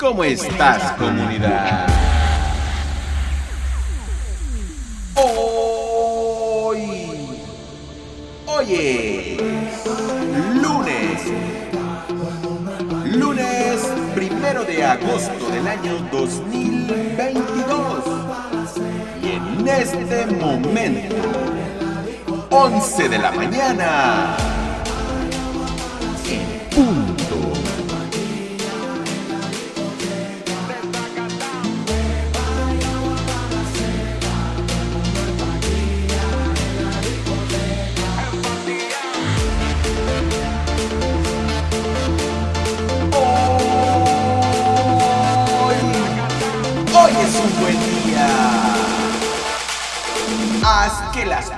¿Cómo estás, comunidad? Hoy. Hoy lunes. Lunes primero de agosto del año 2022. Y en este momento, 11 de la mañana. En.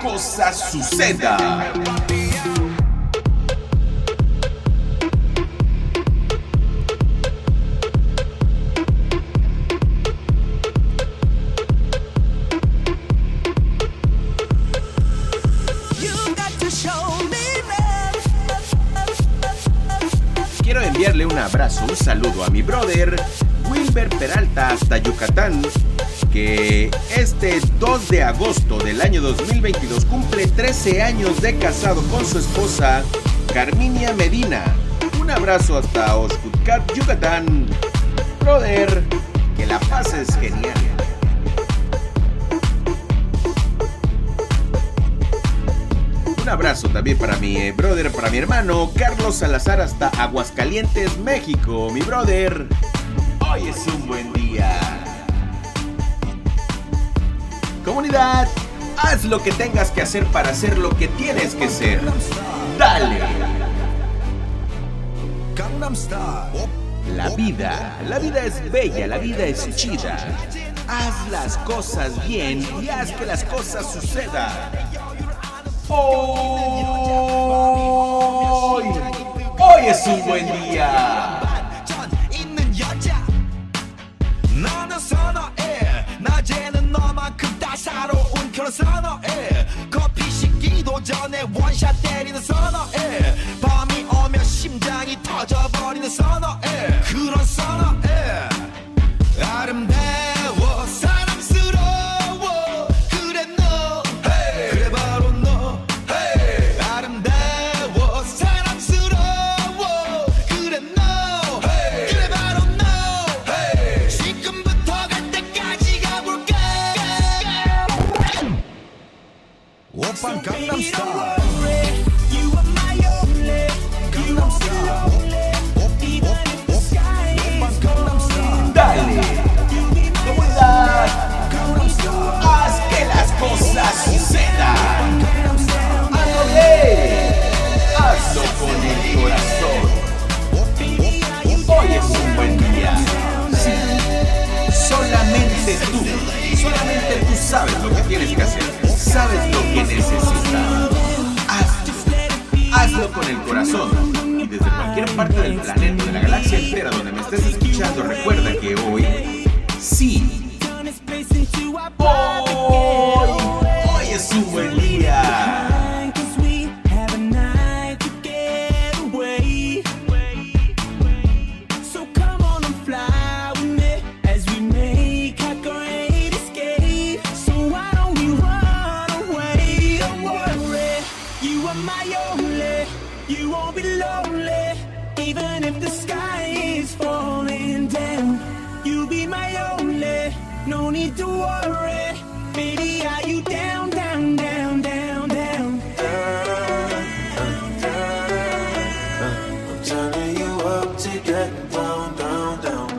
Cosas sucedan. Quiero enviarle un abrazo, un saludo a mi brother Wilber Peralta hasta Yucatán, que este 2 de agosto del año 2022 cumple 13 años de casado con su esposa Carminia Medina. Un abrazo hasta Oxcutcat, Yucatán. Brother, que la pases genial. Un abrazo también para mi eh, brother, para mi hermano Carlos Salazar hasta Aguascalientes, México. Mi brother, hoy es un buen Comunidad, haz lo que tengas que hacer para hacer lo que tienes que ser. Dale. La vida, la vida es bella, la vida es chida. Haz las cosas bien y haz que las cosas sucedan. Hoy, hoy es un buen día. 그런 선어해. 커피 식기도 전에 원샷 때리는 선어해. 밤이 오면 심장이 터져버리는 선어해. 그런 선어해 turning you up to get down, down, down.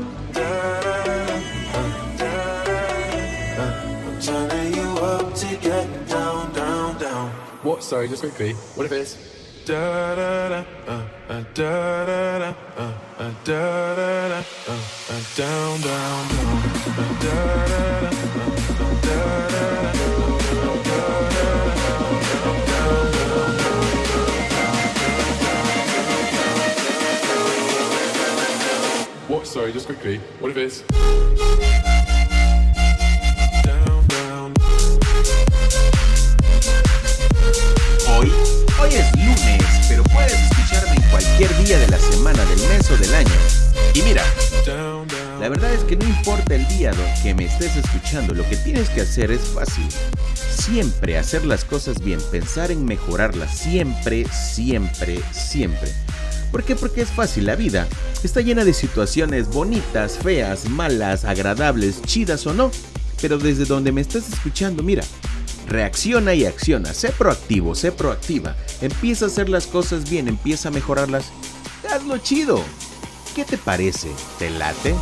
I'm turning you up to get down, down, down. What? Sorry, just quickly. What if it's da da da uh, uh, da da da uh, uh, da da da uh, uh, down down down uh, da da da What? Sorry, just quickly. What if down down Hoy, hoy es lunes, pero puedes escucharme en cualquier día de la semana, del mes o del año. Y mira, La verdad es que no importa el día que me estés escuchando, lo que tienes que hacer es fácil. Siempre hacer las cosas bien, pensar en mejorarlas, siempre, siempre, siempre. ¿Por qué? Porque es fácil, la vida está llena de situaciones bonitas, feas, malas, agradables, chidas o no. Pero desde donde me estás escuchando, mira, reacciona y acciona, sé proactivo, sé proactiva, empieza a hacer las cosas bien, empieza a mejorarlas, hazlo chido. ¿Qué te parece? ¿Te late?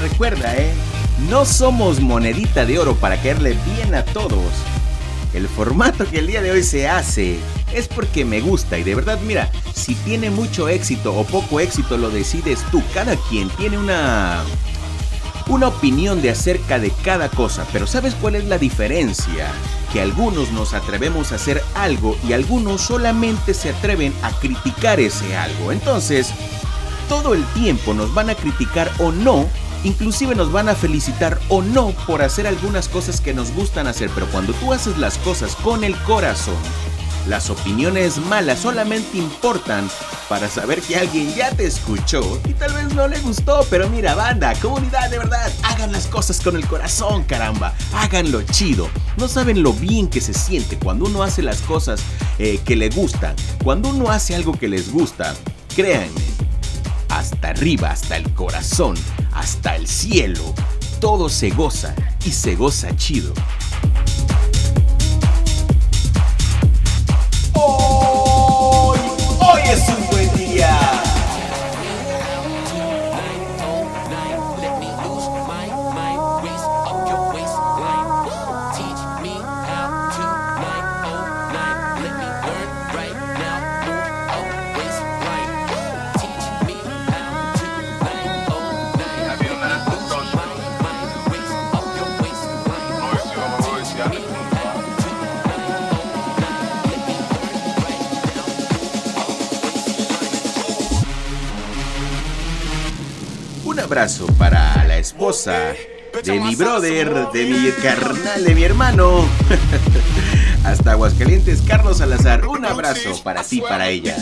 Recuerda, ¿eh? No somos monedita de oro para caerle bien a todos. El formato que el día de hoy se hace es porque me gusta y de verdad, mira, si tiene mucho éxito o poco éxito lo decides tú. Cada quien tiene una una opinión de acerca de cada cosa, pero ¿sabes cuál es la diferencia? Que algunos nos atrevemos a hacer algo y algunos solamente se atreven a criticar ese algo. Entonces, todo el tiempo nos van a criticar o no Inclusive nos van a felicitar o no por hacer algunas cosas que nos gustan hacer, pero cuando tú haces las cosas con el corazón, las opiniones malas solamente importan para saber que alguien ya te escuchó y tal vez no le gustó, pero mira, banda, comunidad de verdad, hagan las cosas con el corazón, caramba, háganlo chido. No saben lo bien que se siente cuando uno hace las cosas eh, que le gustan, cuando uno hace algo que les gusta. Créanme, hasta arriba, hasta el corazón, hasta el cielo, todo se goza y se goza chido. Hoy es abrazo para la esposa de mi brother, de mi carnal, de mi hermano. Hasta Aguascalientes, Carlos Salazar. Un abrazo para ti, para ella.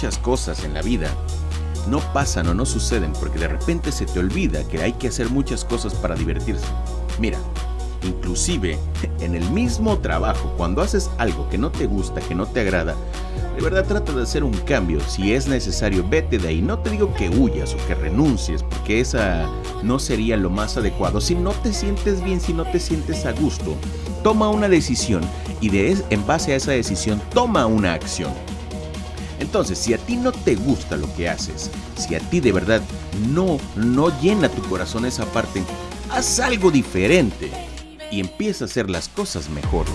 Muchas cosas en la vida no pasan o no suceden porque de repente se te olvida que hay que hacer muchas cosas para divertirse. Mira, Inclusive, en el mismo trabajo, cuando haces algo que no te gusta, que no te agrada, de verdad trata de hacer un cambio. Si es necesario, vete de ahí. No te digo que huyas o que renuncies, porque esa no sería lo más adecuado. Si no te sientes bien, si no te sientes a gusto, toma una decisión y de en base a esa decisión toma una acción. Entonces, si a ti no te gusta lo que haces, si a ti de verdad no no llena tu corazón esa parte, haz algo diferente y empieza a hacer las cosas mejor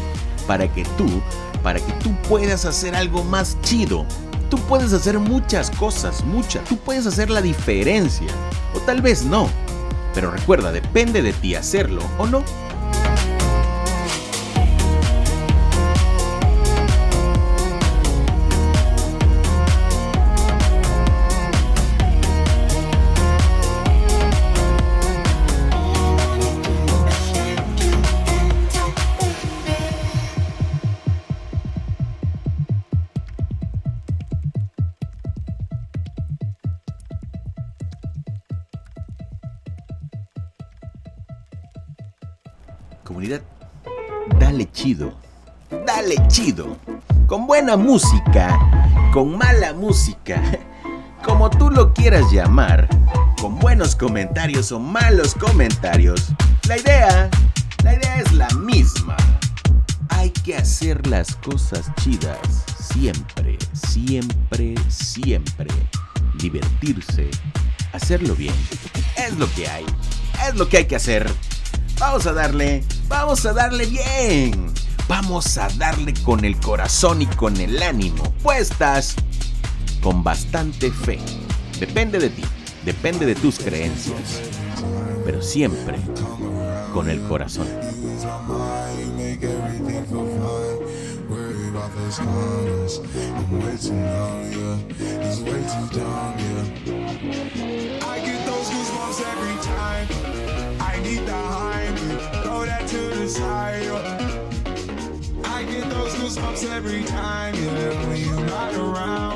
para que tú, para que tú puedas hacer algo más chido. Tú puedes hacer muchas cosas, muchas. Tú puedes hacer la diferencia. O tal vez no. Pero recuerda, depende de ti hacerlo o no. Comunidad, dale chido. Dale chido. Con buena música, con mala música, como tú lo quieras llamar, con buenos comentarios o malos comentarios. La idea, la idea es la misma. Hay que hacer las cosas chidas siempre, siempre, siempre. Divertirse, hacerlo bien. Es lo que hay. Es lo que hay que hacer. Vamos a darle, vamos a darle bien. Vamos a darle con el corazón y con el ánimo puestas. Con bastante fe. Depende de ti, depende de tus creencias. Pero siempre con el corazón. I get those goosebumps every time. I get those goosebumps every time, you're not around,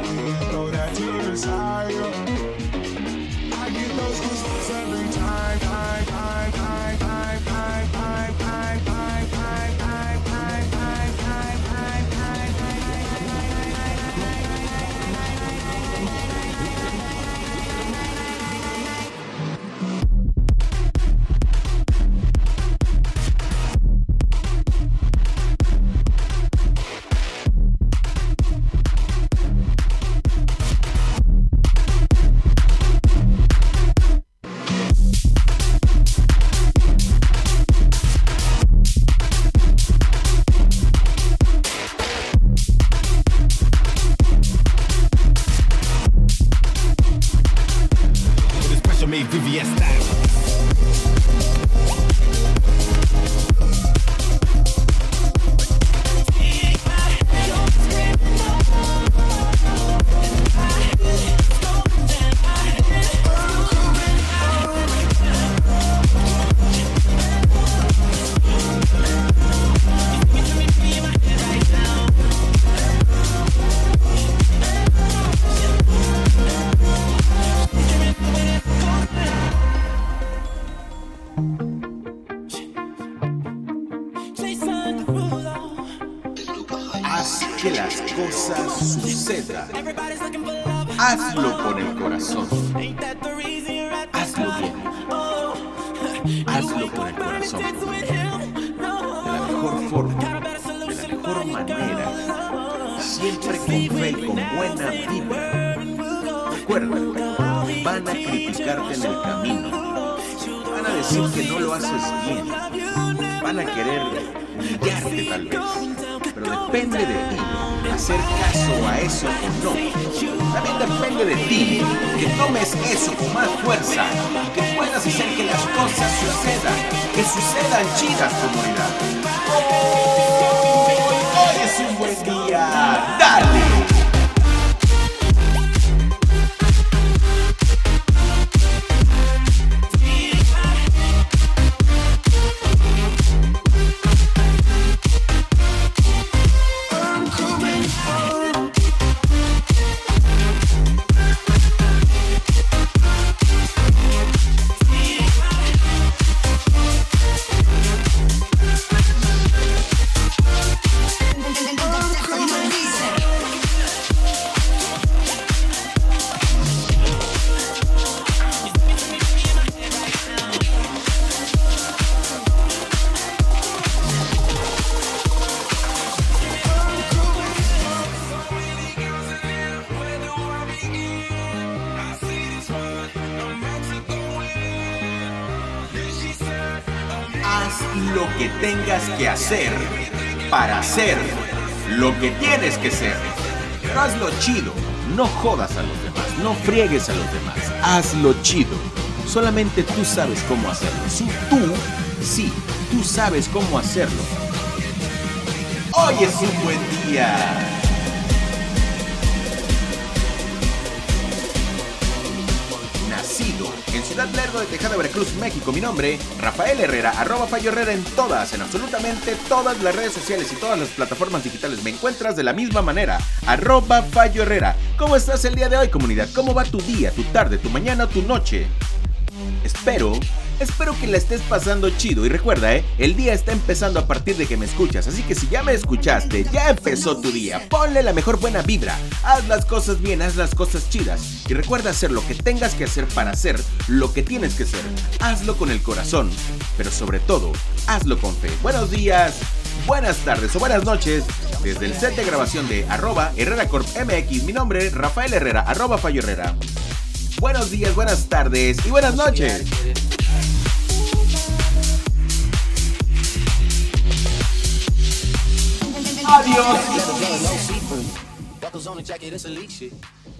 que las cosas sucedan. Hazlo con el corazón. Hazlo bien. Hazlo con el corazón. De la mejor forma. De la mejor manera. Siempre con fe y con buena vibra. Recuerda, van a criticarte en el camino. Van a decir que no lo haces bien. Van a querer humillarte tal vez. Pero depende de ti hacer caso a eso o no. También depende de ti que tomes eso con más fuerza que puedas hacer que las cosas sucedan, que sucedan chidas comunidad. Hoy es un buen día. Que tengas que hacer para hacer lo que tienes que ser. Hazlo chido, no jodas a los demás, no friegues a los demás, hazlo chido. Solamente tú sabes cómo hacerlo. Sí, tú, sí, tú sabes cómo hacerlo. Hoy es un buen día. En Ciudad Lerdo de Tejada, Veracruz, México. Mi nombre, Rafael Herrera, arroba Fallo Herrera en todas, en absolutamente todas las redes sociales y todas las plataformas digitales. Me encuentras de la misma manera, arroba Fallo Herrera. ¿Cómo estás el día de hoy, comunidad? ¿Cómo va tu día, tu tarde, tu mañana tu noche? Espero, espero que la estés pasando chido. Y recuerda, ¿eh? El día está empezando a partir de que me escuchas. Así que si ya me escuchaste, ya empezó tu día. Ponle la mejor buena vibra. Haz las cosas bien, haz las cosas chidas. Y recuerda hacer lo que tengas que hacer para hacer lo que tienes que hacer. Hazlo con el corazón. Pero sobre todo, hazlo con fe. Buenos días, buenas tardes o buenas noches. Desde el set de grabación de arroba Herrera Corp MX, mi nombre, Rafael Herrera, arroba Fallo Herrera. Buenos días, buenas tardes y buenas noches. Adiós. Buckles on the jacket, it's elite shit.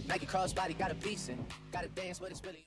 Nike crossbody got a piece in. Gotta dance, but it's really.